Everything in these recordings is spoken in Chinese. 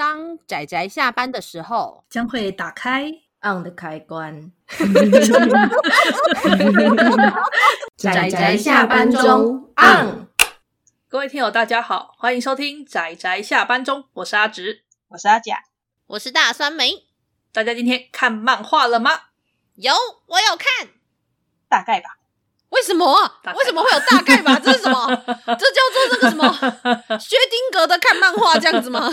当仔仔下班的时候，将会打开 on 的开关。仔仔下班中 on。各位听友，大家好，欢迎收听仔仔下班中，我是阿直，我是阿甲，我是大酸梅。大家今天看漫画了吗？有，我有看，大概吧。为什么？为什么会有大概吧？这是什么？这叫做这个什么？薛丁格的看漫画这样子吗？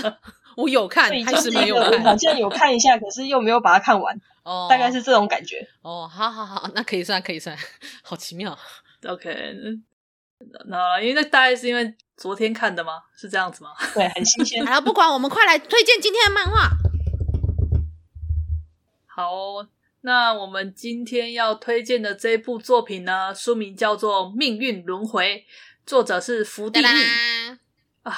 我有看，还是没有看？好像有看一下，可是又没有把它看完。哦，大概是这种感觉。哦，好好好，那可以算，可以算，好奇妙。OK，那因为那大概是因为昨天看的吗？是这样子吗？对，很新鲜。好了，不管我们快来推荐今天的漫画。好哦，那我们今天要推荐的这部作品呢，书名叫做《命运轮回》，作者是福地义啊。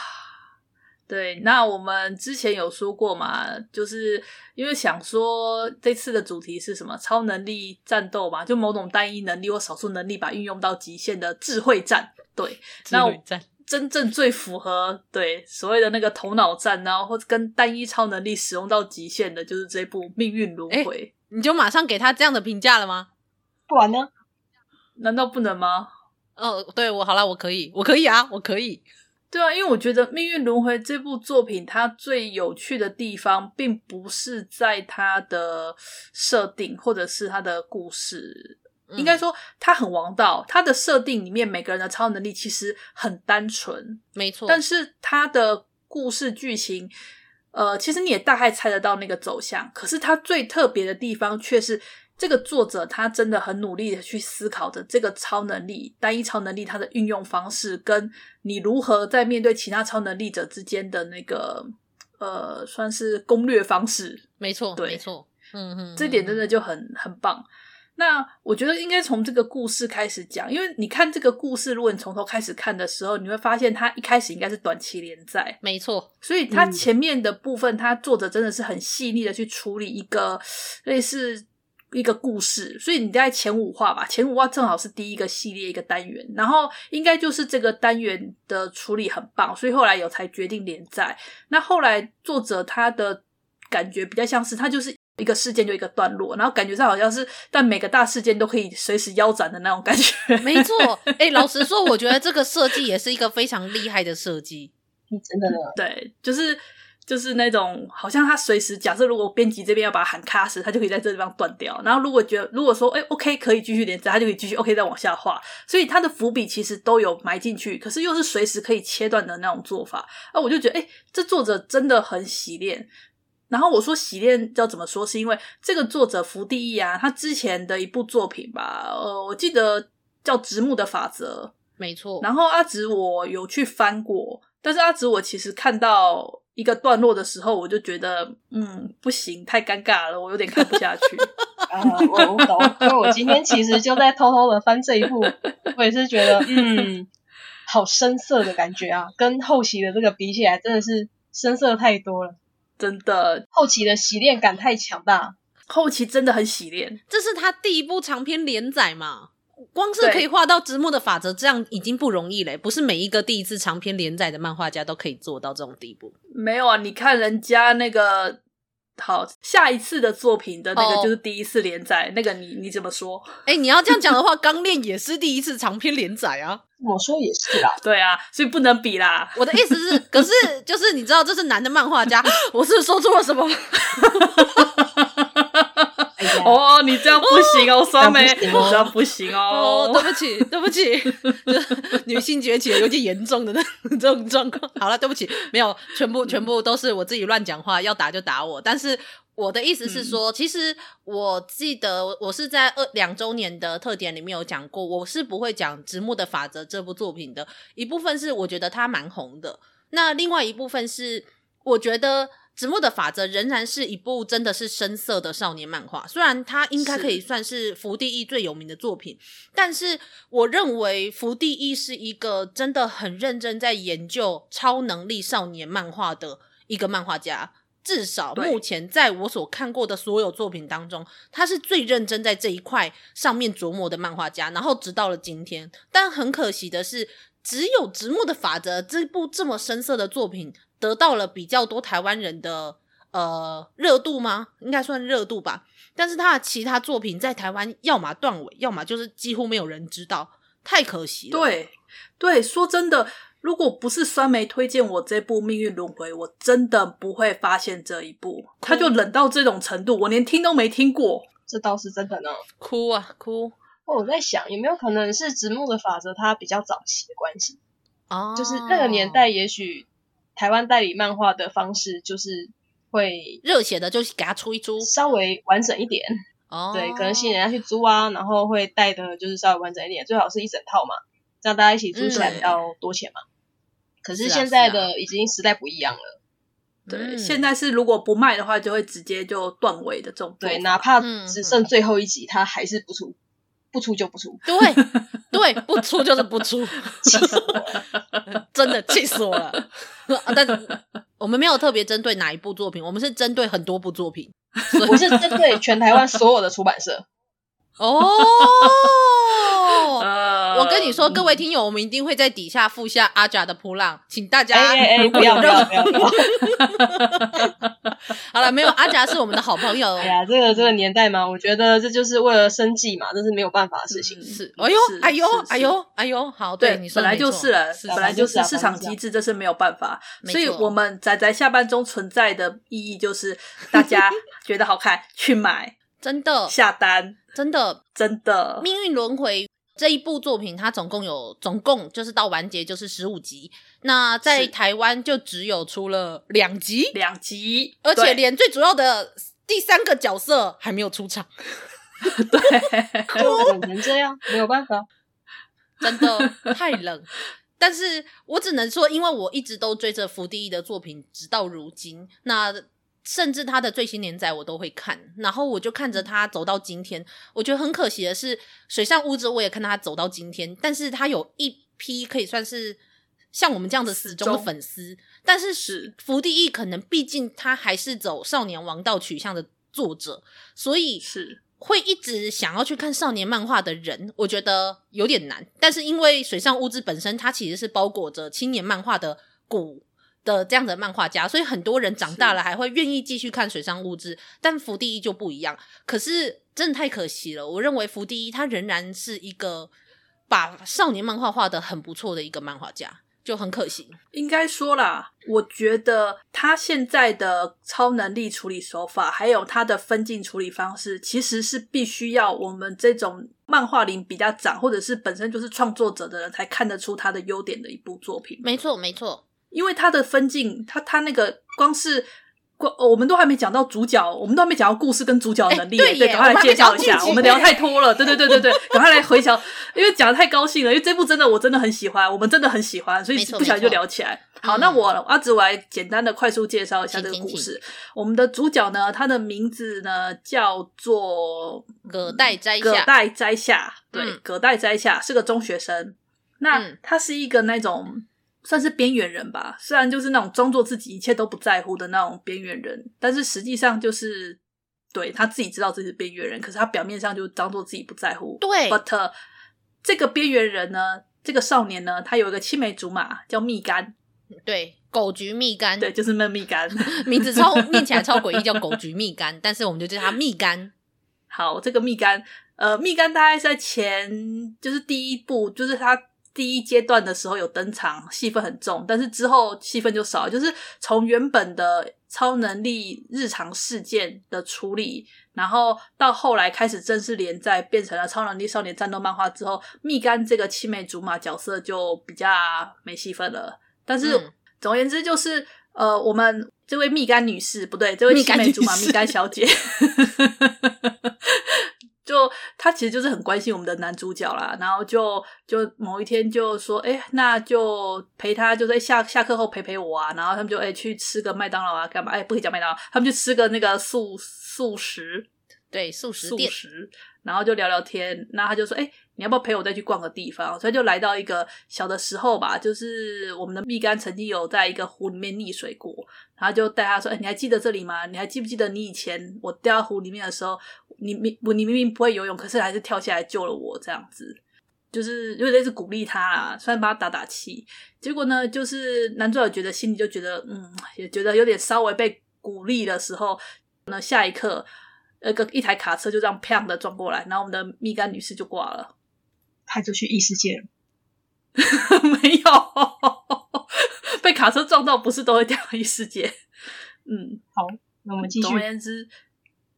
对，那我们之前有说过嘛，就是因为想说这次的主题是什么？超能力战斗嘛，就某种单一能力或少数能力把运用到极限的智慧战。对，智慧战。那真正最符合对所谓的那个头脑战，然后或者跟单一超能力使用到极限的，就是这部《命运轮回》。你就马上给他这样的评价了吗？不然呢？难道不能吗？哦，对，我好了，我可以，我可以啊，我可以。对啊，因为我觉得《命运轮回》这部作品，它最有趣的地方，并不是在它的设定，或者是它的故事。嗯、应该说，它很王道。它的设定里面，每个人的超能力其实很单纯，没错。但是它的故事剧情，呃，其实你也大概猜得到那个走向。可是它最特别的地方，却是。这个作者他真的很努力的去思考着这个超能力，单一超能力它的运用方式，跟你如何在面对其他超能力者之间的那个呃，算是攻略方式。没错，对，没错，嗯嗯，这点真的就很很棒。那我觉得应该从这个故事开始讲，因为你看这个故事，如果你从头开始看的时候，你会发现它一开始应该是短期连载，没错。所以它前面的部分，它作者真的是很细腻的去处理一个类似。一个故事，所以你在前五话吧，前五话正好是第一个系列一个单元，然后应该就是这个单元的处理很棒，所以后来有才决定连载。那后来作者他的感觉比较像是，他就是一个事件就一个段落，然后感觉上好像是，但每个大事件都可以随时腰斩的那种感觉。没错，哎、欸，老实说，我觉得这个设计也是一个非常厉害的设计，真的呢。对，就是。就是那种好像他随时假设，如果编辑这边要把它喊卡时，他就可以在这地方断掉。然后如果觉得如果说哎、欸、OK 可以继续连载，他就可以继续 OK 再往下画。所以他的伏笔其实都有埋进去，可是又是随时可以切断的那种做法。啊，我就觉得哎、欸，这作者真的很洗练。然后我说洗练要怎么说，是因为这个作者福地义啊，他之前的一部作品吧，呃，我记得叫《直木的法则》，没错。然后阿直我有去翻过，但是阿直我其实看到。一个段落的时候，我就觉得，嗯，不行，太尴尬了，我有点看不下去。啊，我我懂，因为我今天其实就在偷偷的翻这一部，我也是觉得，嗯，好深色的感觉啊，跟后期的这个比起来，真的是深色太多了，真的，后期的洗练感太强大，后期真的很洗练，这是他第一部长篇连载嘛。光是可以画到直木的法则，这样已经不容易嘞。不是每一个第一次长篇连载的漫画家都可以做到这种地步。没有啊，你看人家那个好下一次的作品的那个就是第一次连载，oh. 那个你你怎么说？哎、欸，你要这样讲的话，钢炼也是第一次长篇连载啊。我说也是啦，对啊，所以不能比啦。我的意思是，可是就是你知道这是男的漫画家，我是说错了什么？哦，你这样不行哦，酸梅，这样不行哦。哦，对不起，对不起，女性崛起有点严重的那 这种状况。好了，对不起，没有，全部全部都是我自己乱讲话，要打就打我。但是我的意思是说，嗯、其实我记得我是在二两周年的特点里面有讲过，我是不会讲《直木的法则》这部作品的。一部分是我觉得它蛮红的，那另外一部分是我觉得。直木的法则仍然是一部真的是深色的少年漫画，虽然它应该可以算是福地义最有名的作品，但是我认为福地义是一个真的很认真在研究超能力少年漫画的一个漫画家。至少目前在我所看过的所有作品当中，他是最认真在这一块上面琢磨的漫画家。然后直到了今天，但很可惜的是，只有直木的法则这部这么深色的作品。得到了比较多台湾人的呃热度吗？应该算热度吧。但是他的其他作品在台湾要么断尾，要么就是几乎没有人知道，太可惜了。对对，说真的，如果不是酸梅推荐我这部《命运轮回》，我真的不会发现这一部。他就冷到这种程度，我连听都没听过。这倒是真的呢，哭啊哭！我在想，有没有可能是直木的法则，它比较早期的关系？哦，就是那个年代，也许台湾代理漫画的方式就是会热血的，就是给他出一出，稍微完整一点。哦，对，可能吸引人家去租啊，然后会带的就是稍微完整一点，最好是一整套嘛，这样大家一起租起来比较多钱嘛。嗯、可是现在的已经时代不一样了。对，嗯、现在是如果不卖的话，就会直接就断尾的这种。对，哪怕只剩最后一集，他还是不出，不出就不出。对，对，不出就是不出，气死我了！真的气死我了。但是我们没有特别针对哪一部作品，我们是针对很多部作品。我是针对全台湾所有的出版社。哦。我跟你说，各位听友，我们一定会在底下附下阿甲的扑浪，请大家哎哎哎，不要不要不要！好了，没有阿甲是我们的好朋友。哎呀，这个这个年代嘛，我觉得这就是为了生计嘛，这是没有办法的事情。是，哎呦哎呦哎呦哎呦，好，对，你说本来就是了，本来就是市场机制，这是没有办法。所以我们宅宅下班中存在的意义就是，大家觉得好看去买，真的下单，真的真的命运轮回。这一部作品，它总共有总共就是到完结就是十五集，那在台湾就只有出了两集，两集，而且连最主要的第三个角色还没有出场。对，只能这样，没有办法，真的太冷。但是我只能说，因为我一直都追着福地义的作品，直到如今，那。甚至他的最新连载我都会看，然后我就看着他走到今天。我觉得很可惜的是，水上屋子我也看他走到今天，但是他有一批可以算是像我们这样的死忠的粉丝。但是是福地义可能毕竟他还是走少年王道取向的作者，所以是会一直想要去看少年漫画的人，我觉得有点难。但是因为水上屋子本身它其实是包裹着青年漫画的骨。的这样的漫画家，所以很多人长大了还会愿意继续看水上物质，但福地一就不一样。可是真的太可惜了，我认为福地一他仍然是一个把少年漫画画的很不错的一个漫画家，就很可惜。应该说啦，我觉得他现在的超能力处理手法，还有他的分镜处理方式，其实是必须要我们这种漫画龄比较长，或者是本身就是创作者的人才看得出他的优点的一部作品。没错，没错。因为他的分镜，他他那个光是光，我们都还没讲到主角，我们都还没讲到故事跟主角的能力，欸、对，赶快来介绍一下。我们，聊太多了，对对对对对，赶快来回想，因为讲的太高兴了，因为这部真的我真的很喜欢，我们真的很喜欢，所以不小心就聊起来。好，那我阿紫我来简单的快速介绍一下这个故事。我们的主角呢，他的名字呢叫做葛代斋葛代斋下，对，嗯、葛代斋下是个中学生，那他是一个那种。算是边缘人吧，虽然就是那种装作自己一切都不在乎的那种边缘人，但是实际上就是对他自己知道自己是边缘人，可是他表面上就装作自己不在乎。对，but、uh, 这个边缘人呢，这个少年呢，他有一个青梅竹马叫蜜柑，对，狗橘蜜柑，对，就是那蜜柑，名字超念起来超诡异，叫狗橘蜜柑，但是我们就叫他蜜柑。好，这个蜜柑，呃，蜜柑大概在前就是第一部，就是他。第一阶段的时候有登场，戏份很重，但是之后戏份就少。就是从原本的超能力日常事件的处理，然后到后来开始正式连载，变成了超能力少年战斗漫画之后，蜜柑这个青梅竹马角色就比较没戏份了。但是、嗯、总而言之，就是呃，我们这位蜜柑女士不对，这位青梅竹马蜜柑小姐。就他其实就是很关心我们的男主角啦，然后就就某一天就说，哎、欸，那就陪他，就在下下课后陪陪我啊，然后他们就哎、欸、去吃个麦当劳啊，干嘛？哎、欸，不可以讲麦当劳，他们就吃个那个素素食，对，素食素食，然后就聊聊天，然后他就说，哎、欸，你要不要陪我再去逛个地方？所以就来到一个小的时候吧，就是我们的蜜柑曾经有在一个湖里面溺水过，然后就带他说，哎、你还记得这里吗？你还记不记得你以前我掉到湖里面的时候？你明你明明不会游泳，可是还是跳下来救了我这样子。就是有点类似鼓励他啦，算帮他打打气。结果呢，就是男主角觉得心里就觉得，嗯，也觉得有点稍微被鼓励的时候，那下一刻，那个一台卡车就这样砰的撞过来，然后我们的蜜柑女士就挂了，派出去异世界了。没有，被卡车撞到不是都会掉异世界？嗯，好，那我们继续。总而言之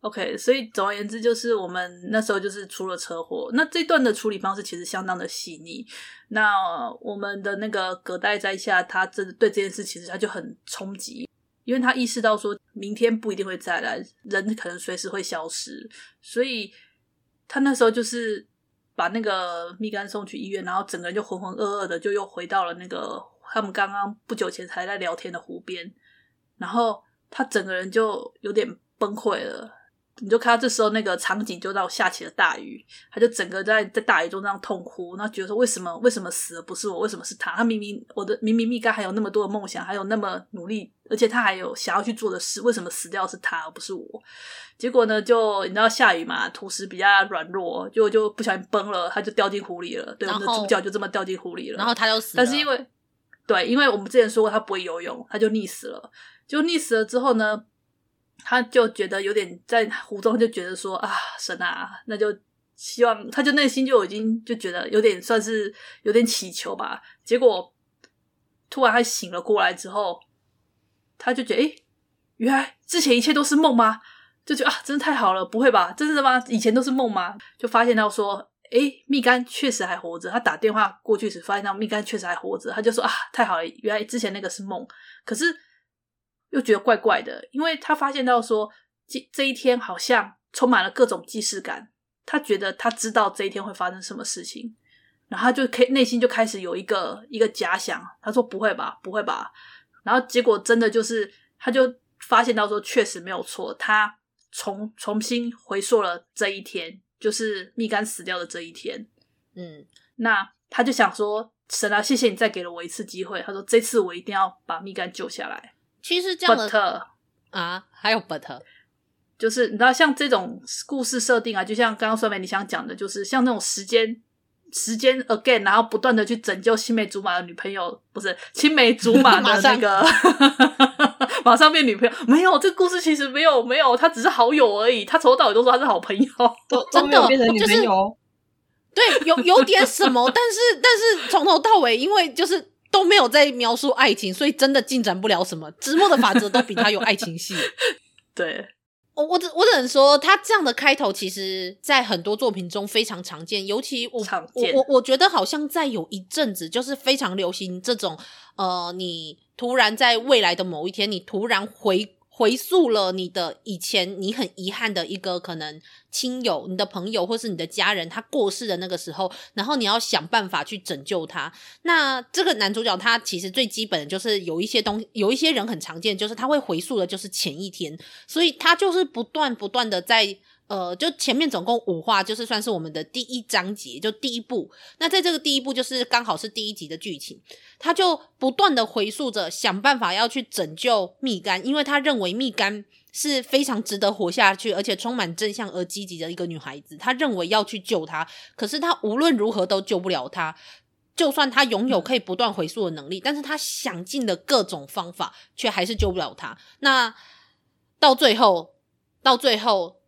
，OK，所以总而言之就是我们那时候就是出了车祸。那这段的处理方式其实相当的细腻。那我们的那个葛代在下，他真的对这件事其实他就很冲击，因为他意识到说明天不一定会再来，人可能随时会消失，所以他那时候就是。把那个蜜柑送去医院，然后整个人就浑浑噩噩的，就又回到了那个他们刚刚不久前才在聊天的湖边，然后他整个人就有点崩溃了。你就看到这时候那个场景，就让我下起了大雨，他就整个在在大雨中这样痛哭，然后觉得说为什么为什么死的不是我，为什么是他？他明明我的明明蜜柑还有那么多的梦想，还有那么努力，而且他还有想要去做的事，为什么死掉是他而不是我？结果呢，就你知道下雨嘛，土石比较软弱，就就不小心崩了，他就掉进湖里了。对，我们的主角就这么掉进湖里了，然后他就死了。但是因为对，因为我们之前说过他不会游泳，他就溺死了。就溺死了之后呢？他就觉得有点在湖中，就觉得说啊，神啊，那就希望，他就内心就已经就觉得有点算是有点祈求吧。结果突然他醒了过来之后，他就觉得，诶，原来之前一切都是梦吗？就觉得啊，真的太好了，不会吧？真的吗？以前都是梦吗？就发现到说，诶，蜜柑确实还活着。他打电话过去时，发现到蜜柑确实还活着。他就说啊，太好了，原来之前那个是梦。可是。又觉得怪怪的，因为他发现到说，这这一天好像充满了各种既视感。他觉得他知道这一天会发生什么事情，然后他就开内心就开始有一个一个假想。他说：“不会吧，不会吧。”然后结果真的就是，他就发现到说，确实没有错。他重重新回溯了这一天，就是蜜柑死掉的这一天。嗯，那他就想说：“神啊，谢谢你再给了我一次机会。”他说：“这次我一定要把蜜柑救下来。”其实这样的 But, 啊，还有 but，就是你知道，像这种故事设定啊，就像刚刚酸梅你想讲的，就是像那种时间时间 again，然后不断的去拯救青梅竹马的女朋友，不是青梅竹马的 那个，马上变女朋友。没有，这个故事其实没有没有，他只是好友而已。他从头到尾都说他是好朋友，都 真的变成女朋友。就是、对，有有点什么，但是但是从头到尾，因为就是。都没有在描述爱情，所以真的进展不了什么。直木的法则都比他有爱情戏。对，我我只我只能说，他这样的开头，其实在很多作品中非常常见。尤其我我我我觉得好像在有一阵子，就是非常流行这种呃，你突然在未来的某一天，你突然回。回溯了你的以前，你很遗憾的一个可能亲友、你的朋友或是你的家人，他过世的那个时候，然后你要想办法去拯救他。那这个男主角他其实最基本的就是有一些东，有一些人很常见，就是他会回溯的，就是前一天，所以他就是不断不断的在。呃，就前面总共五话，就是算是我们的第一章节，就第一部。那在这个第一部，就是刚好是第一集的剧情，他就不断的回溯着，想办法要去拯救蜜柑，因为他认为蜜柑是非常值得活下去，而且充满正向而积极的一个女孩子。他认为要去救她，可是他无论如何都救不了她。就算他拥有可以不断回溯的能力，但是他想尽了各种方法，却还是救不了她。那到最后，到最后。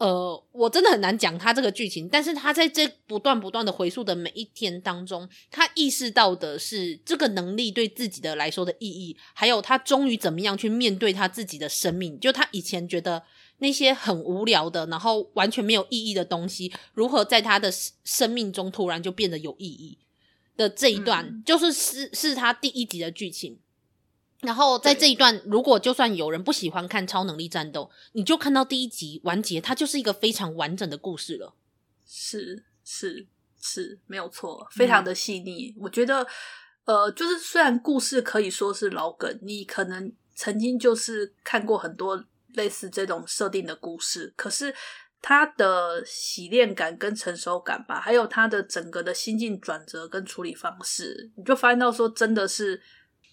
呃，我真的很难讲他这个剧情，但是他在这不断不断的回溯的每一天当中，他意识到的是这个能力对自己的来说的意义，还有他终于怎么样去面对他自己的生命。就他以前觉得那些很无聊的，然后完全没有意义的东西，如何在他的生命中突然就变得有意义的这一段，嗯、就是是是他第一集的剧情。然后在这一段，如果就算有人不喜欢看超能力战斗，你就看到第一集完结，它就是一个非常完整的故事了。是是是，没有错，非常的细腻。嗯、我觉得，呃，就是虽然故事可以说是老梗，你可能曾经就是看过很多类似这种设定的故事，可是它的洗练感跟成熟感吧，还有它的整个的心境转折跟处理方式，你就发现到说真的是。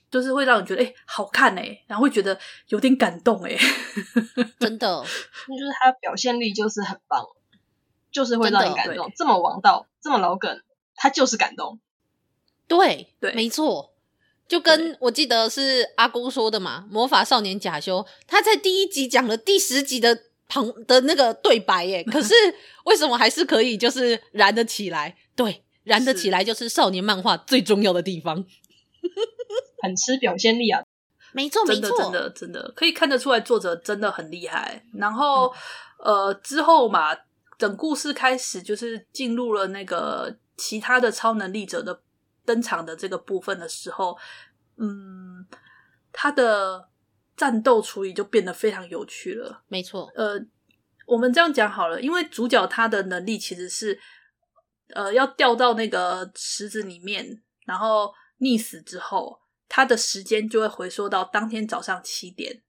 就是会让你觉得哎、欸、好看哎、欸，然后会觉得有点感动哎、欸，真的，那就是他的表现力就是很棒，就是会让你感动。这么王道，这么老梗，他就是感动。对对，没错。就跟我记得是阿公说的嘛，《魔法少年假修》他在第一集讲了第十集的旁的那个对白耶，可是 为什么还是可以就是燃得起来？对，燃得起来就是少年漫画最重要的地方，很吃表现力啊。没错，没错，真的，真的，真的可以看得出来作者真的很厉害。然后、嗯、呃之后嘛，整故事开始就是进入了那个其他的超能力者的。登场的这个部分的时候，嗯，他的战斗处理就变得非常有趣了。没错，呃，我们这样讲好了，因为主角他的能力其实是，呃，要掉到那个池子里面，然后溺死之后，他的时间就会回溯到当天早上七点。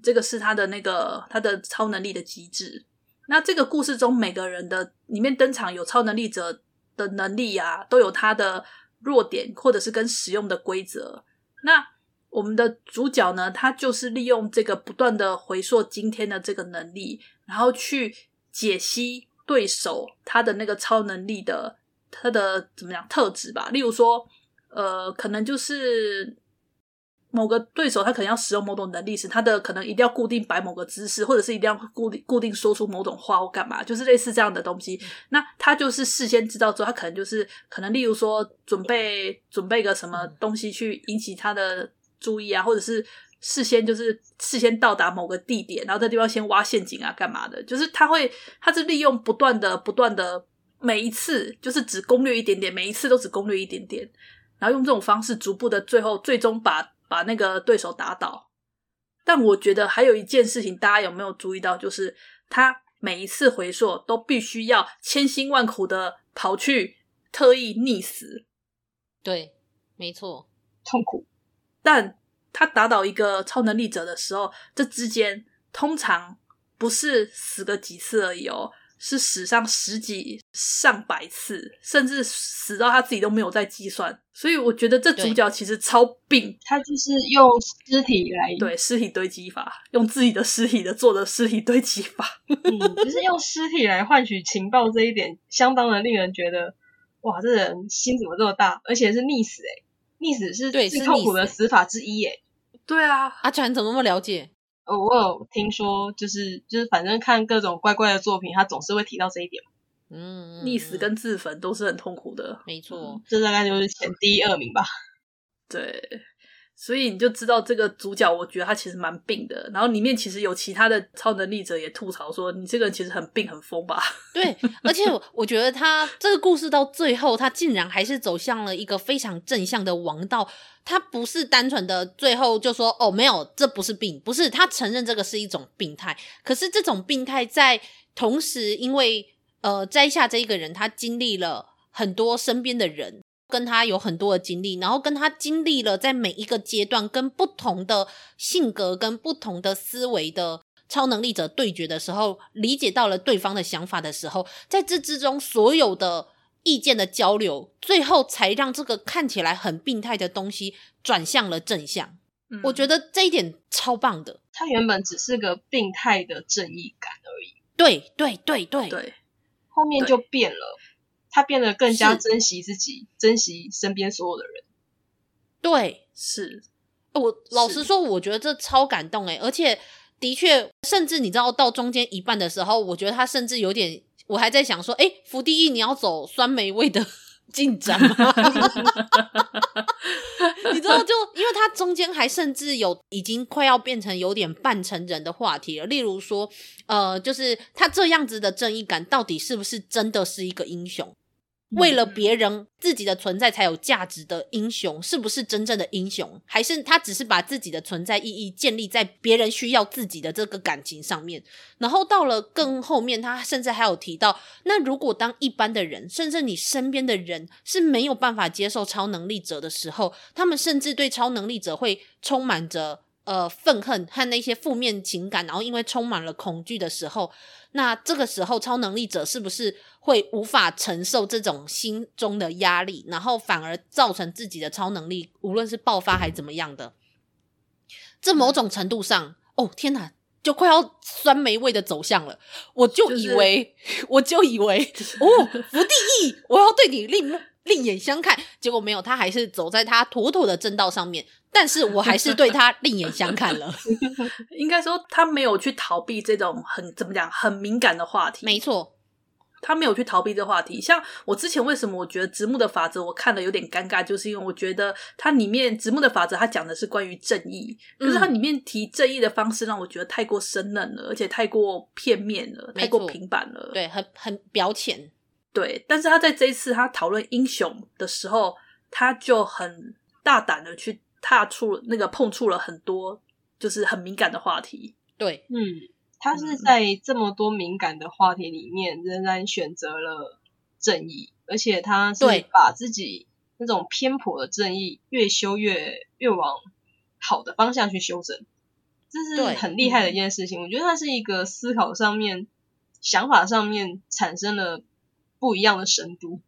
这个是他的那个他的超能力的机制。那这个故事中每个人的里面登场有超能力者的能力啊，都有他的。弱点或者是跟使用的规则，那我们的主角呢，他就是利用这个不断的回溯今天的这个能力，然后去解析对手他的那个超能力的他的怎么样特质吧。例如说，呃，可能就是。某个对手他可能要使用某种能力时，他的可能一定要固定摆某个姿势，或者是一定要固定固定说出某种话或干嘛，就是类似这样的东西。那他就是事先知道之后，他可能就是可能例如说准备准备个什么东西去引起他的注意啊，或者是事先就是事先到达某个地点，然后在地方先挖陷阱啊干嘛的，就是他会他是利用不断的不断的每一次就是只攻略一点点，每一次都只攻略一点点，然后用这种方式逐步的最后最终把。把那个对手打倒，但我觉得还有一件事情，大家有没有注意到？就是他每一次回溯都必须要千辛万苦的跑去特意溺死。对，没错，痛苦。但他打倒一个超能力者的时候，这之间通常不是死个几次而已哦。是史上十几上百次，甚至死到他自己都没有在计算，所以我觉得这主角其实超病，他就是用尸体来对尸体堆积法，用自己的尸体的做的尸体堆积法，嗯，就是用尸体来换取情报这一点，相当的令人觉得，哇，这人心怎么这么大？而且是溺死、欸，诶溺死是最痛苦的死。法之一、欸，诶对啊，阿全怎么那么了解？哦，我有听说，就是就是，反正看各种怪怪的作品，他总是会提到这一点。嗯，溺死跟自焚都是很痛苦的，没错，这大概就是前第一、二名吧。对。所以你就知道这个主角，我觉得他其实蛮病的。然后里面其实有其他的超能力者也吐槽说：“你这个人其实很病很疯吧？” 对，而且我觉得他这个故事到最后，他竟然还是走向了一个非常正向的王道。他不是单纯的最后就说：“哦，没有，这不是病，不是。”他承认这个是一种病态。可是这种病态在同时，因为呃，摘下这一个人，他经历了很多身边的人。跟他有很多的经历，然后跟他经历了在每一个阶段跟不同的性格跟不同的思维的超能力者对决的时候，理解到了对方的想法的时候，在这之中所有的意见的交流，最后才让这个看起来很病态的东西转向了正向。嗯，我觉得这一点超棒的。他原本只是个病态的正义感而已。对对对对对，后面就变了。他变得更加珍惜自己，珍惜身边所有的人。对，是。我老实说，我觉得这超感动诶，而且的确，甚至你知道，到中间一半的时候，我觉得他甚至有点，我还在想说，诶，伏地义，你要走酸梅味的。进展吗？你知道，就因为他中间还甚至有已经快要变成有点半成人的话题了。例如说，呃，就是他这样子的正义感，到底是不是真的是一个英雄？为了别人自己的存在才有价值的英雄，是不是真正的英雄？还是他只是把自己的存在意义建立在别人需要自己的这个感情上面？然后到了更后面，他甚至还有提到，那如果当一般的人，甚至你身边的人是没有办法接受超能力者的时候，他们甚至对超能力者会充满着呃愤恨和那些负面情感，然后因为充满了恐惧的时候。那这个时候，超能力者是不是会无法承受这种心中的压力，然后反而造成自己的超能力，无论是爆发还怎么样的？这某种程度上，哦天哪，就快要酸梅味的走向了。我就以为，就是、我就以为，哦，福地义，我要对你另另眼相看。结果没有，他还是走在他妥妥的正道上面。但是我还是对他另眼相看了。应该说，他没有去逃避这种很怎么讲很敏感的话题。没错。他没有去逃避这话题，像我之前为什么我觉得直木的法则我看了有点尴尬，就是因为我觉得它里面直木的法则它讲的是关于正义，可是它里面提正义的方式让我觉得太过生冷了，而且太过片面了，太过平板了，对，很很表浅。对，但是他在这一次他讨论英雄的时候，他就很大胆的去踏出那个碰触了很多就是很敏感的话题。对，嗯。他是在这么多敏感的话题里面，仍然选择了正义，而且他是把自己那种偏颇的正义越修越越往好的方向去修正，这是很厉害的一件事情。我觉得他是一个思考上面、想法上面产生了不一样的深度。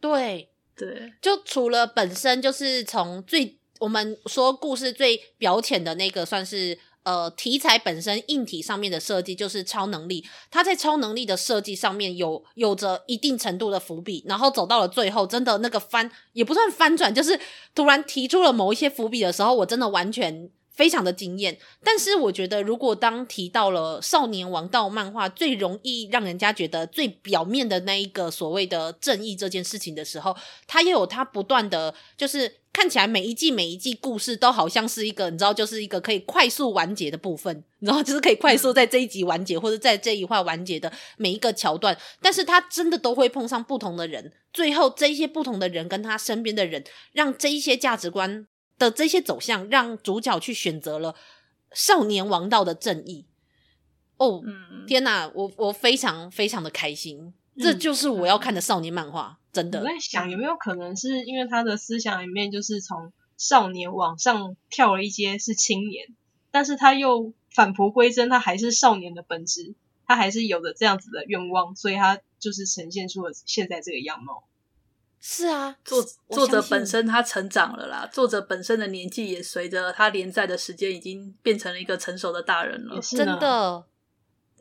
对对，就除了本身就是从最我们说故事最表浅的那个，算是。呃，题材本身硬体上面的设计就是超能力，它在超能力的设计上面有有着一定程度的伏笔，然后走到了最后，真的那个翻也不算翻转，就是突然提出了某一些伏笔的时候，我真的完全非常的惊艳。但是我觉得，如果当提到了少年王道漫画最容易让人家觉得最表面的那一个所谓的正义这件事情的时候，它也有它不断的就是。看起来每一季每一季故事都好像是一个，你知道，就是一个可以快速完结的部分，然后就是可以快速在这一集完结，或者在这一话完结的每一个桥段。但是他真的都会碰上不同的人，最后这一些不同的人跟他身边的人，让这一些价值观的这些走向，让主角去选择了少年王道的正义。哦，天哪，我我非常非常的开心。这就是我要看的少年漫画，嗯、真的。我在想有没有可能是因为他的思想里面就是从少年往上跳了一阶是青年，但是他又返璞归真，他还是少年的本质，他还是有着这样子的愿望，所以他就是呈现出了现在这个样貌。是啊，作作者本身他成长了啦，作者本身的年纪也随着他连载的时间已经变成了一个成熟的大人了，真的。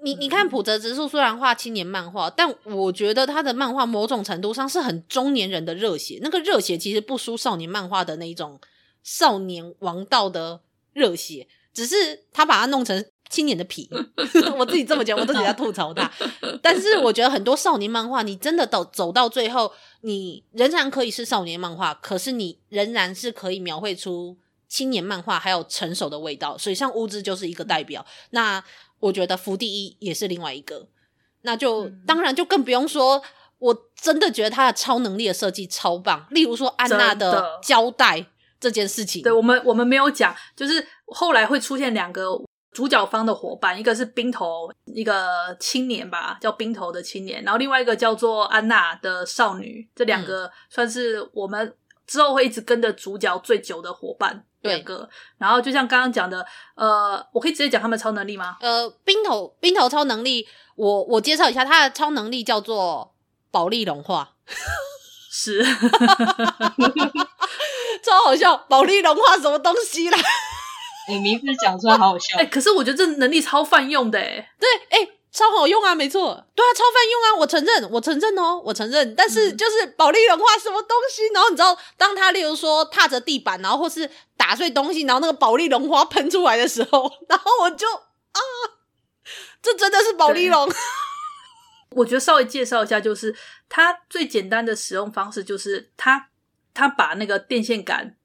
你你看浦泽直树虽然画青年漫画，但我觉得他的漫画某种程度上是很中年人的热血，那个热血其实不输少年漫画的那一种少年王道的热血，只是他把它弄成青年的皮。我自己这么讲，我自己在吐槽他。但是我觉得很多少年漫画，你真的走走到最后，你仍然可以是少年漫画，可是你仍然是可以描绘出青年漫画还有成熟的味道。所以像乌兹就是一个代表。那我觉得福第一也是另外一个，那就、嗯、当然就更不用说，我真的觉得他的超能力的设计超棒。例如说安娜的胶带这件事情，对我们我们没有讲，就是后来会出现两个主角方的伙伴，一个是冰头，一个青年吧，叫冰头的青年，然后另外一个叫做安娜的少女，这两个算是我们之后会一直跟着主角最久的伙伴。两个，然后就像刚刚讲的，呃，我可以直接讲他们超能力吗？呃，冰头冰头超能力，我我介绍一下，他的超能力叫做保利融化，是，超好笑，保利融化什么东西啦？你名字讲出来好好笑，哎、欸，可是我觉得这能力超泛用的，哎，对，哎、欸。超好用啊，没错，对啊，超泛用啊，我承认，我承认哦，我承认。但是就是保利融化什么东西，然后你知道，当他例如说踏着地板，然后或是打碎东西，然后那个保利融化喷出来的时候，然后我就啊，这真的是保利融。我觉得稍微介绍一下，就是它最简单的使用方式，就是它它把那个电线杆。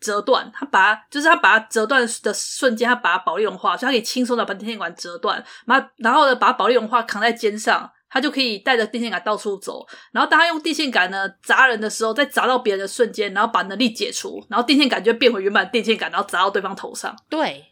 折断，他把它就是他把它折断的瞬间，他把它保利融化，所以他可以轻松的把电线杆折断，然然后呢，把保利融化扛在肩上，他就可以带着电线杆到处走。然后当他用电线杆呢砸人的时候，在砸到别人的瞬间，然后把能力解除，然后电线杆就会变回原本电线杆，然后砸到对方头上。对，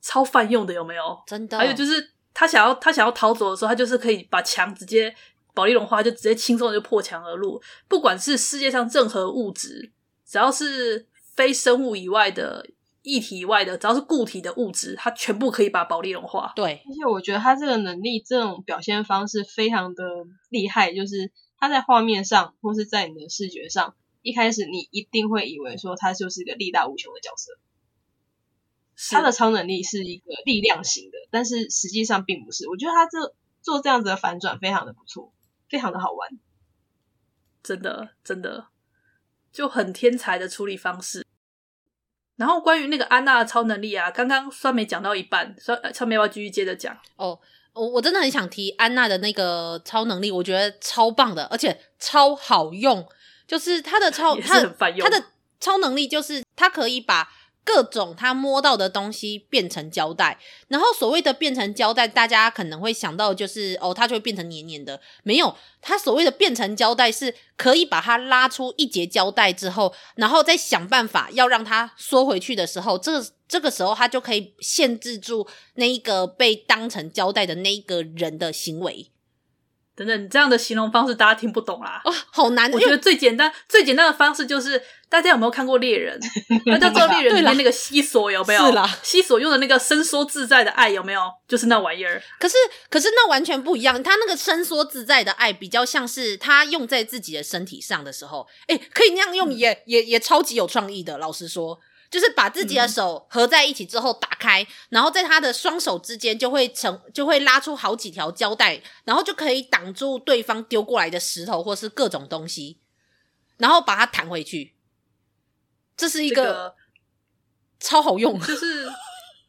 超泛用的有没有？真的。还有就是他想要他想要逃走的时候，他就是可以把墙直接保利融化，就直接轻松的就破墙而入。不管是世界上任何物质，只要是。非生物以外的液体以外的，只要是固体的物质，它全部可以把保利融化。对，而且我觉得他这个能力，这种表现方式非常的厉害，就是他在画面上或是在你的视觉上，一开始你一定会以为说他就是一个力大无穷的角色。他的超能力是一个力量型的，但是实际上并不是。我觉得他这做这样子的反转非常的不错，非常的好玩。真的真的就很天才的处理方式。然后关于那个安娜的超能力啊，刚刚酸梅讲到一半，酸酸梅要继续接着讲？哦，我我真的很想提安娜的那个超能力，我觉得超棒的，而且超好用。就是她的超，她她的超能力就是她可以把。各种他摸到的东西变成胶带，然后所谓的变成胶带，大家可能会想到就是哦，它就会变成黏黏的。没有，它所谓的变成胶带是可以把它拉出一节胶带之后，然后再想办法要让它缩回去的时候，这这个时候它就可以限制住那一个被当成胶带的那一个人的行为。等等，你这样的形容方式大家听不懂啦。哦，好难。我觉得最简单、最简单的方式就是，大家有没有看过猎人？大家知道猎人里面那个西索有没有？是啦，西索用的那个伸缩自在的爱有没有？就是那玩意儿。可是，可是那完全不一样。他那个伸缩自在的爱，比较像是他用在自己的身体上的时候，哎，可以那样用也，也也也超级有创意的。老实说。就是把自己的手合在一起之后打开，嗯、然后在他的双手之间就会成就会拉出好几条胶带，然后就可以挡住对方丢过来的石头或是各种东西，然后把它弹回去。这是一个、这个、超好用，就是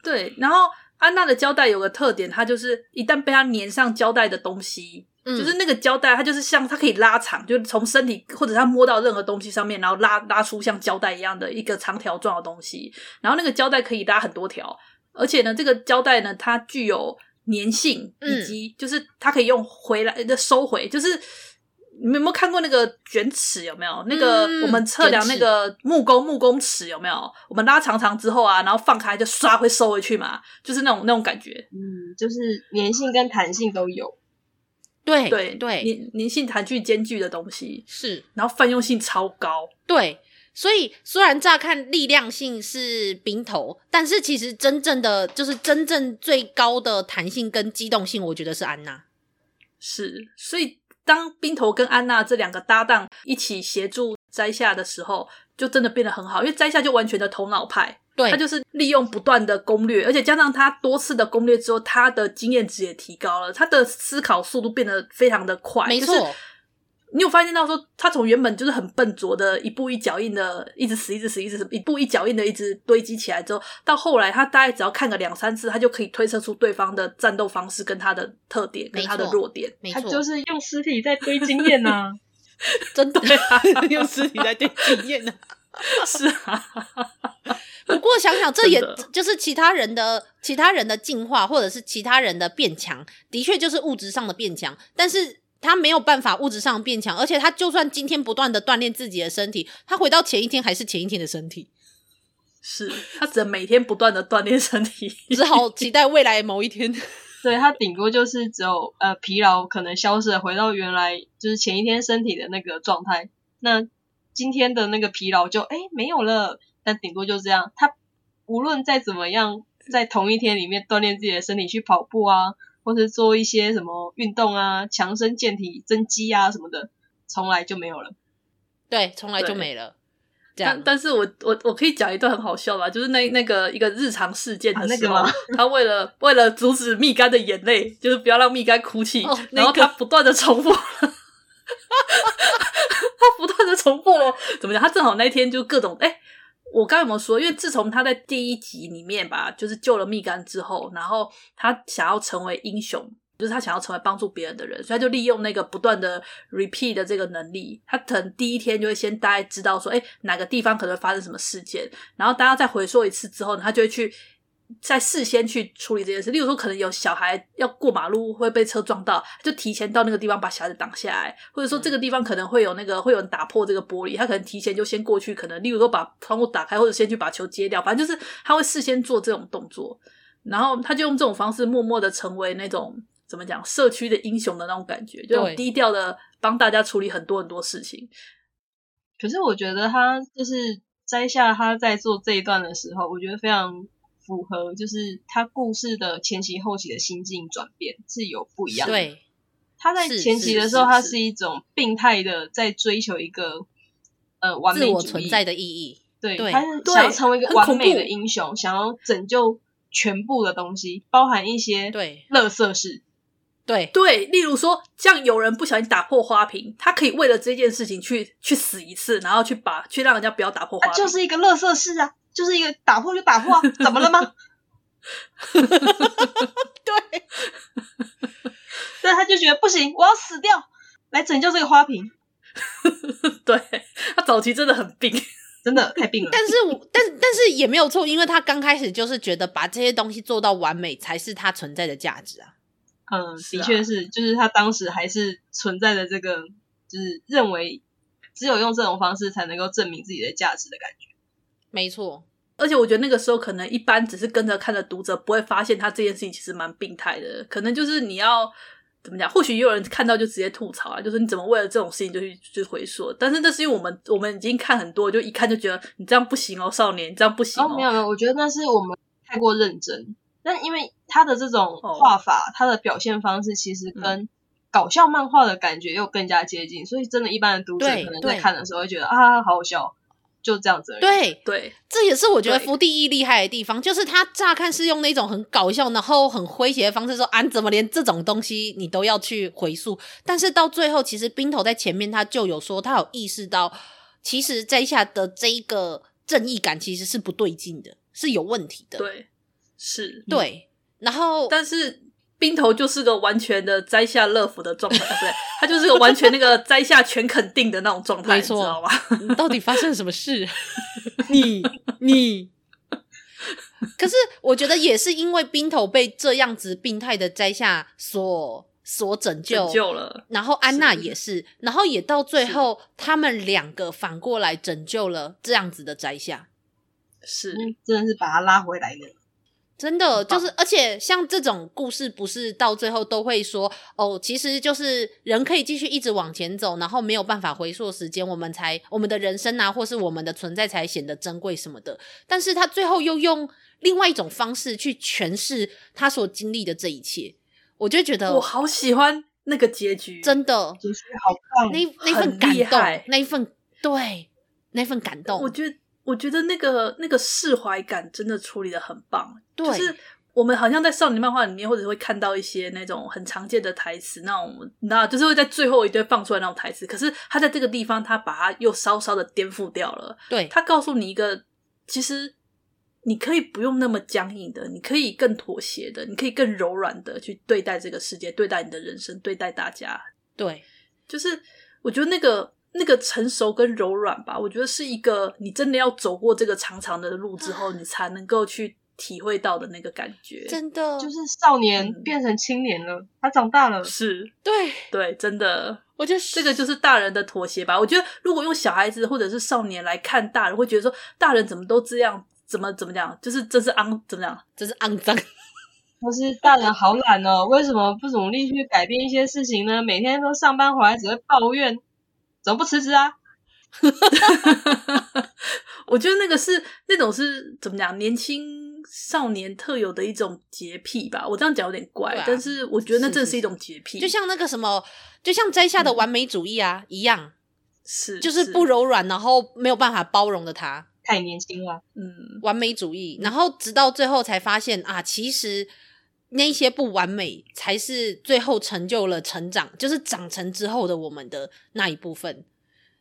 对。然后安娜的胶带有个特点，它就是一旦被它粘上胶带的东西。就是那个胶带，它就是像它可以拉长，就是从身体或者它摸到任何东西上面，然后拉拉出像胶带一样的一个长条状的东西。然后那个胶带可以拉很多条，而且呢，这个胶带呢，它具有粘性，以及就是它可以用回来的收回。就是你们有没有看过那个卷尺？有没有那个我们测量那个木工木工尺？有没有？我们拉长长之后啊，然后放开就刷会收回去嘛，就是那种那种感觉。嗯，就是粘性跟弹性都有。对对对，粘粘性、弹性兼具的东西是，然后泛用性超高。对，所以虽然乍看力量性是冰头，但是其实真正的就是真正最高的弹性跟机动性，我觉得是安娜。是，所以当冰头跟安娜这两个搭档一起协助摘下的时候，就真的变得很好，因为摘下就完全的头脑派。对，他就是利用不断的攻略，而且加上他多次的攻略之后，他的经验值也提高了，他的思考速度变得非常的快。没错，就是、你有发现到说，他从原本就是很笨拙的，一步一脚印的，一直死，一直死，一直死，一步一脚印的，一直堆积起来之后，到后来他大概只要看个两三次，他就可以推测出对方的战斗方式跟他的特点跟他的弱点。没错，他就是用尸体在堆经验呐、啊，真的用尸体来对经验呢、啊，是啊。不过想想，这也就是其他人的其他人的进化，或者是其他人的变强，的确就是物质上的变强。但是他没有办法物质上变强，而且他就算今天不断的锻炼自己的身体，他回到前一天还是前一天的身体。是他只能每天不断的锻炼身体，只好期待未来某一天。对，他顶多就是只有呃疲劳可能消失了，回到原来就是前一天身体的那个状态。那今天的那个疲劳就哎没有了。但顶多就这样，他无论再怎么样，在同一天里面锻炼自己的身体，去跑步啊，或是做一些什么运动啊，强身健体、增肌啊什么的，从来就没有了。对，从来就没了。这样，但但是我我我可以讲一段很好笑吧，就是那那个一个日常事件的时候，啊那个、他为了为了阻止蜜柑的眼泪，就是不要让蜜柑哭泣，哦那个、然后他不断的重复。他不断的重复了，怎么讲？他正好那一天就各种哎。欸我刚刚有没有说？因为自从他在第一集里面吧，就是救了蜜柑之后，然后他想要成为英雄，就是他想要成为帮助别人的人，所以他就利用那个不断的 repeat 的这个能力。他可能第一天就会先大概知道说，哎，哪个地方可能会发生什么事件，然后大家再回溯一次之后呢，他就会去。在事先去处理这件事，例如说可能有小孩要过马路会被车撞到，就提前到那个地方把小孩子挡下来，或者说这个地方可能会有那个会有人打破这个玻璃，他可能提前就先过去，可能例如说把窗户打开，或者先去把球接掉，反正就是他会事先做这种动作，然后他就用这种方式默默的成为那种怎么讲社区的英雄的那种感觉，就低调的帮大家处理很多很多事情。可是我觉得他就是摘下他在做这一段的时候，我觉得非常。符合就是他故事的前期后期的心境转变是有不一样的。对，他在前期的时候，他是一种病态的在追求一个呃完美主义存在的意义。对，他是想要成为一个完美的英雄，想要拯救全部的东西，包含一些对乐色事。对对，例如说，像有人不小心打破花瓶，他可以为了这件事情去去死一次，然后去把去让人家不要打破花瓶，啊、就是一个乐色事啊，就是一个打破就打破啊，怎么了吗？对，对，他就觉得不行，我要死掉，来拯救这个花瓶。对，他早期真的很病，真的太病了。但是，但但是也没有错，因为他刚开始就是觉得把这些东西做到完美才是他存在的价值啊。嗯，的确是，就是他当时还是存在的这个，就是认为只有用这种方式才能够证明自己的价值的感觉。没错。而且我觉得那个时候可能一般只是跟着看的读者不会发现他这件事情其实蛮病态的，可能就是你要怎么讲，或许也有人看到就直接吐槽啊，就是你怎么为了这种事情就去去回溯？但是那是因为我们我们已经看很多，就一看就觉得你这样不行哦，少年，你这样不行哦。哦，没有没有，我觉得那是我们太过认真。但因为他的这种画法，他、哦、的表现方式其实跟搞笑漫画的感觉又更加接近，所以真的，一般的读者可能在看的时候会觉得啊，好好笑。就这样子而已。对对，这也是我觉得福地一厉害的地方，就是他乍看是用那种很搞笑，然后很诙谐的方式说：“啊，怎么连这种东西你都要去回溯？”但是到最后，其实冰头在前面他就有说，他有意识到，其实在下的这一个正义感其实是不对劲的，是有问题的。对，是，对。然后，但是。冰头就是个完全的摘下乐福的状态，对，他就是个完全那个摘下全肯定的那种状态，没错，你知道吗？你到底发生了什么事？你你，可是我觉得也是因为冰头被这样子病态的摘下所所拯救，拯救了，然后安娜也是，是然后也到最后他们两个反过来拯救了这样子的摘下，是，真的是把他拉回来的。真的就是，而且像这种故事，不是到最后都会说哦，其实就是人可以继续一直往前走，然后没有办法回溯时间，我们才我们的人生啊，或是我们的存在才显得珍贵什么的。但是他最后又用另外一种方式去诠释他所经历的这一切，我就觉得我好喜欢那个结局，真的结局好棒，那那份感动，那一份对，那份感动，我觉得。我觉得那个那个释怀感真的处理的很棒，对，就是我们好像在少年漫画里面，或者会看到一些那种很常见的台词，那种你知道，就是会在最后一堆放出来那种台词。可是他在这个地方，他把它又稍稍的颠覆掉了。对，他告诉你一个，其实你可以不用那么僵硬的，你可以更妥协的，你可以更柔软的去对待这个世界，对待你的人生，对待大家。对，就是我觉得那个。那个成熟跟柔软吧，我觉得是一个你真的要走过这个长长的路之后，你才能够去体会到的那个感觉。真的，就是少年变成青年了，嗯、他长大了。是，对对，真的，我觉得这个就是大人的妥协吧。我觉得如果用小孩子或者是少年来看大人，会觉得说大人怎么都这样，怎么怎么讲，就是这是肮怎么讲，这是肮脏。或是大人好懒哦，为什么不努力去改变一些事情呢？每天都上班回来只会抱怨。怎么不辞职啊？我觉得那个是那种是怎么讲，年轻少年特有的一种洁癖吧。我这样讲有点怪，啊、但是我觉得那正是一种洁癖，就像那个什么，就像摘下的完美主义啊、嗯、一样，是就是不柔软，然后没有办法包容的他，太年轻了。嗯，完美主义，然后直到最后才发现啊，其实。那些不完美，才是最后成就了成长，就是长成之后的我们的那一部分。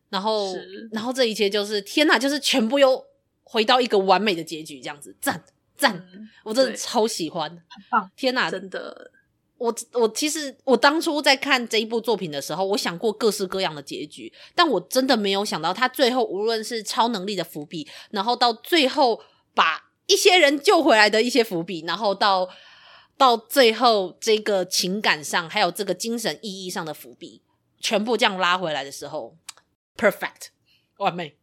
然后，然后这一切就是天哪，就是全部又回到一个完美的结局，这样子，赞赞、嗯！我真的超喜欢，很棒！天哪，真的，我我其实我当初在看这一部作品的时候，我想过各式各样的结局，但我真的没有想到，他最后无论是超能力的伏笔，然后到最后把一些人救回来的一些伏笔，然后到。到最后，这个情感上还有这个精神意义上的伏笔，全部这样拉回来的时候，perfect，完美，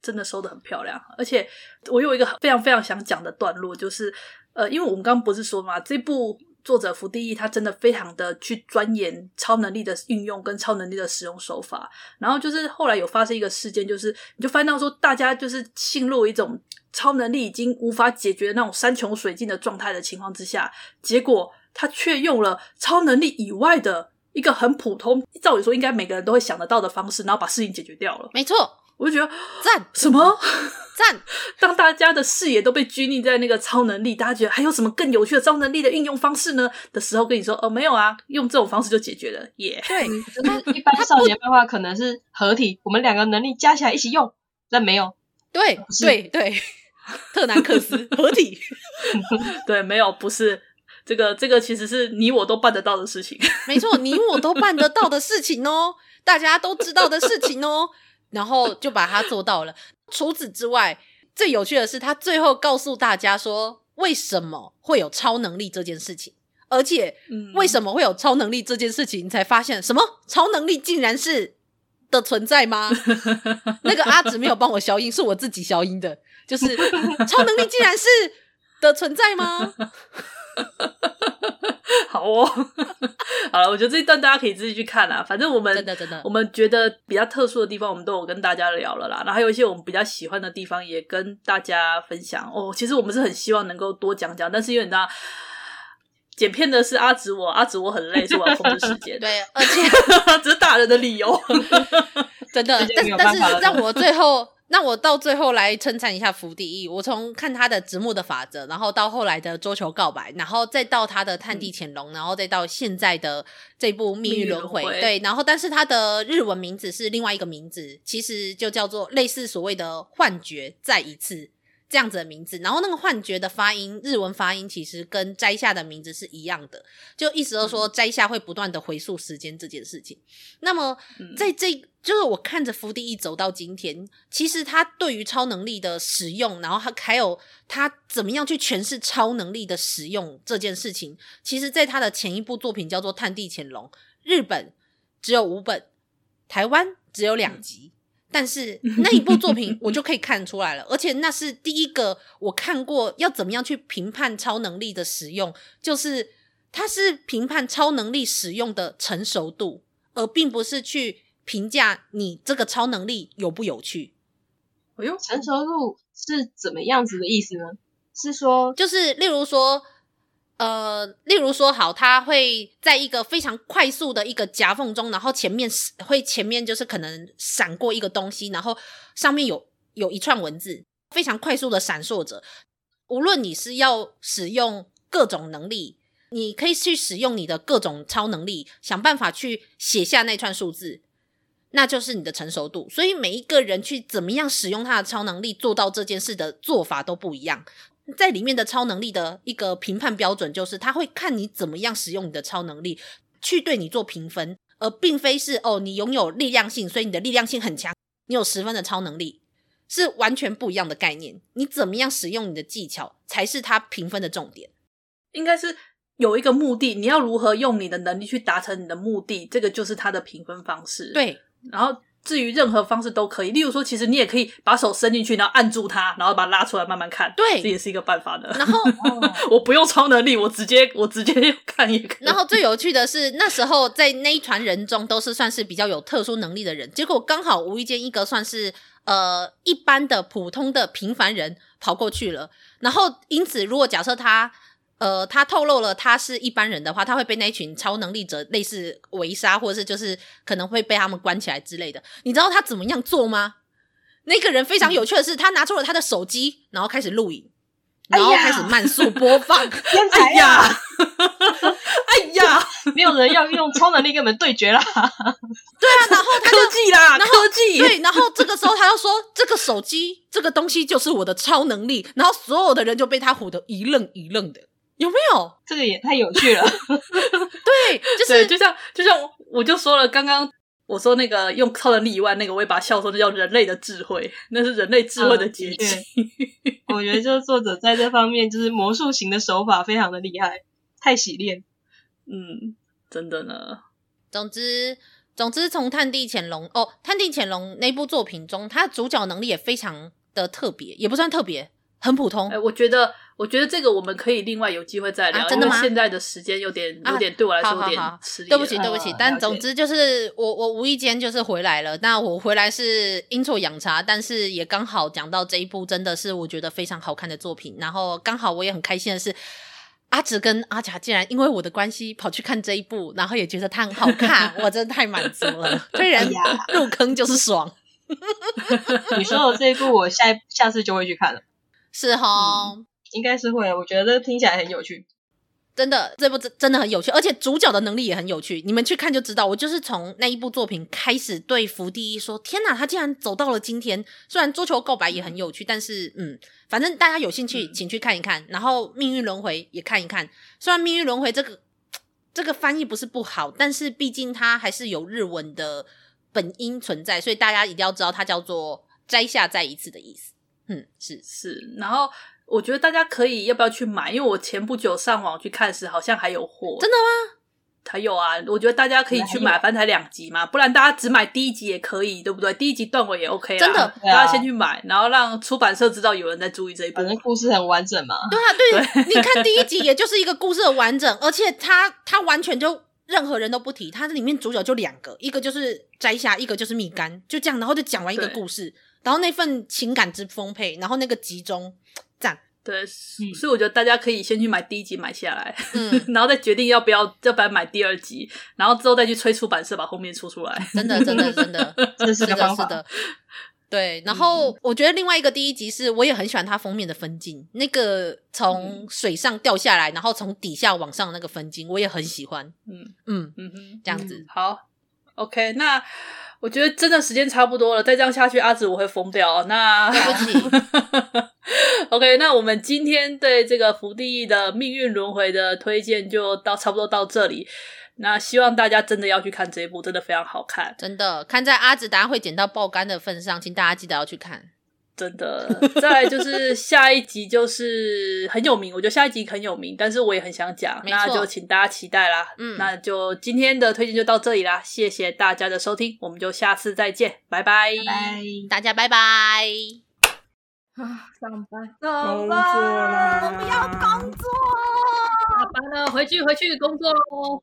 真的收的很漂亮。而且我有一个非常非常想讲的段落，就是呃，因为我们刚刚不是说嘛，这部作者福地他真的非常的去钻研超能力的运用跟超能力的使用手法。然后就是后来有发生一个事件，就是你就翻到说，大家就是陷入一种。超能力已经无法解决那种山穷水尽的状态的情况之下，结果他却用了超能力以外的一个很普通，照理说应该每个人都会想得到的方式，然后把事情解决掉了。没错，我就觉得赞什么赞？当大家的视野都被拘泥在那个超能力，大家觉得还有什么更有趣的超能力的运用方式呢？的时候，跟你说哦，没有啊，用这种方式就解决了，耶、yeah。对，就是 一般少年漫画可能是合体，我们两个能力加起来一起用，但没有。对对对，特南克斯合体，对，没有，不是这个，这个其实是你我都办得到的事情，没错，你我都办得到的事情哦，大家都知道的事情哦。然后就把它做到了。除此之外，最有趣的是，他最后告诉大家说，为什么会有超能力这件事情，而且为什么会有超能力这件事情，你才发现什么超能力竟然是的存在吗？那个阿紫没有帮我消音，是我自己消音的。就是 超能力竟然是的存在吗？好哦，好了，我觉得这一段大家可以自己去看啦。反正我们真的真的，我们觉得比较特殊的地方，我们都有跟大家聊了啦。然后还有一些我们比较喜欢的地方，也跟大家分享哦。其实我们是很希望能够多讲讲，但是因为你知道，剪片的是阿紫我，阿紫我很累，所以我要控制时间。对，而且 这是大人的理由，真的。但是但是让我最后。那我到最后来称赞一下福地义，我从看他的直木的法则，然后到后来的桌球告白，然后再到他的探地潜龙，然后再到现在的这部命运轮回，对，然后但是他的日文名字是另外一个名字，其实就叫做类似所谓的幻觉再一次。这样子的名字，然后那个幻觉的发音，日文发音其实跟摘下的名字是一样的，就意思就是说摘下会不断的回溯时间这件事情。那么在这，就是我看着福地一走到今天，其实他对于超能力的使用，然后他还有他怎么样去诠释超能力的使用这件事情，其实在他的前一部作品叫做《探地潜龙》，日本只有五本，台湾只有两集。但是那一部作品 我就可以看出来了，而且那是第一个我看过要怎么样去评判超能力的使用，就是它是评判超能力使用的成熟度，而并不是去评价你这个超能力有不有趣。哎呦，成熟度是怎么样子的意思呢？是说，就是例如说。呃，例如说，好，他会在一个非常快速的一个夹缝中，然后前面会前面就是可能闪过一个东西，然后上面有有一串文字，非常快速的闪烁着。无论你是要使用各种能力，你可以去使用你的各种超能力，想办法去写下那串数字，那就是你的成熟度。所以每一个人去怎么样使用他的超能力，做到这件事的做法都不一样。在里面的超能力的一个评判标准，就是他会看你怎么样使用你的超能力，去对你做评分，而并非是哦，你拥有力量性，所以你的力量性很强，你有十分的超能力，是完全不一样的概念。你怎么样使用你的技巧，才是他评分的重点。应该是有一个目的，你要如何用你的能力去达成你的目的，这个就是他的评分方式。对，然后。至于任何方式都可以，例如说，其实你也可以把手伸进去，然后按住它，然后把它拉出来慢慢看。对，这也是一个办法的。然后 我不用超能力，我直接我直接看也可以。然后最有趣的是，那时候在那一团人中都是算是比较有特殊能力的人，结果刚好无意间一个算是呃一般的普通的平凡人跑过去了，然后因此如果假设他。呃，他透露了他是一般人的话，他会被那群超能力者类似围杀，或者是就是可能会被他们关起来之类的。你知道他怎么样做吗？那个人非常有趣的是，他拿出了他的手机，然后开始录影，然后开始慢速播放。哎呀，哎呀，没有人要用超能力跟我们对决啦。对啊，然后他就科技啦，然后科技。对，然后这个时候他就说：“这个手机，这个东西就是我的超能力。”然后所有的人就被他唬得一愣一愣的。有没有？这个也太有趣了。对，就是就像就像我就说了，刚刚我说那个用超能力以外，那个我也把它笑说，那叫人类的智慧，那是人类智慧的结晶。嗯、我觉得就是作者在这方面就是魔术型的手法非常的厉害，太洗练。嗯，真的呢。总之，总之从探地潜龙哦，探地潜龙那部作品中，他主角能力也非常的特别，也不算特别。很普通，哎、欸，我觉得，我觉得这个我们可以另外有机会再聊，啊、真的吗？因为现在的时间有点，有点对我来说有点吃力。对不起，对不起，但总之就是我，我无意间就是回来了。那我回来是阴错阳差，但是也刚好讲到这一部，真的是我觉得非常好看的作品。然后刚好我也很开心的是，阿直跟阿甲竟然因为我的关系跑去看这一部，然后也觉得它很好看，我真的太满足了。虽然入坑就是爽。你说的这一部，我下一下次就会去看了。是哈、嗯，应该是会。我觉得听起来很有趣。真的，这部真真的很有趣，而且主角的能力也很有趣。你们去看就知道。我就是从那一部作品开始对福地一说：“天哪，他竟然走到了今天！”虽然桌球告白也很有趣，但是嗯，反正大家有兴趣，请去看一看。然后命运轮回也看一看。虽然命运轮回这个这个翻译不是不好，但是毕竟它还是有日文的本音存在，所以大家一定要知道它叫做“摘下再一次”的意思。嗯，是是，然后。我觉得大家可以要不要去买？因为我前不久上网去看时，好像还有货。真的吗？还有啊！我觉得大家可以去买，反正才两集嘛，不然大家只买第一集也可以，对不对？第一集断尾也 OK 啊。真的，大家先去买，然后让出版社知道有人在注意这一部。反正故事很完整嘛。对啊，对，对你看第一集，也就是一个故事的完整，而且它它完全就任何人都不提，它里面主角就两个，一个就是摘下，一个就是蜜柑，就这样，然后就讲完一个故事，然后那份情感之丰沛，然后那个集中 赞。对，所以我觉得大家可以先去买第一集买下来，嗯，然后再决定要不要要不要买第二集，然后之后再去催出版社把后面出出来。真的，真的，真的，这是个方法。是的，对。然后我觉得另外一个第一集是，我也很喜欢它封面的分镜，那个从水上掉下来，然后从底下往上那个分镜，我也很喜欢。嗯嗯嗯嗯，这样子。好，OK，那。我觉得真的时间差不多了，再这样下去，阿紫我会疯掉。那对不起，OK，那我们今天对这个福地的命运轮回的推荐就到差不多到这里。那希望大家真的要去看这一部，真的非常好看。真的，看在阿紫大家会剪到爆肝的份上，请大家记得要去看。真的，再来就是下一集就是很有名，我觉得下一集很有名，但是我也很想讲，那就请大家期待啦。嗯，那就今天的推荐就到这里啦，谢谢大家的收听，我们就下次再见，拜拜，拜拜，大家拜拜。啊，上班，上班，我不要工作，下班了，回去回去工作喽。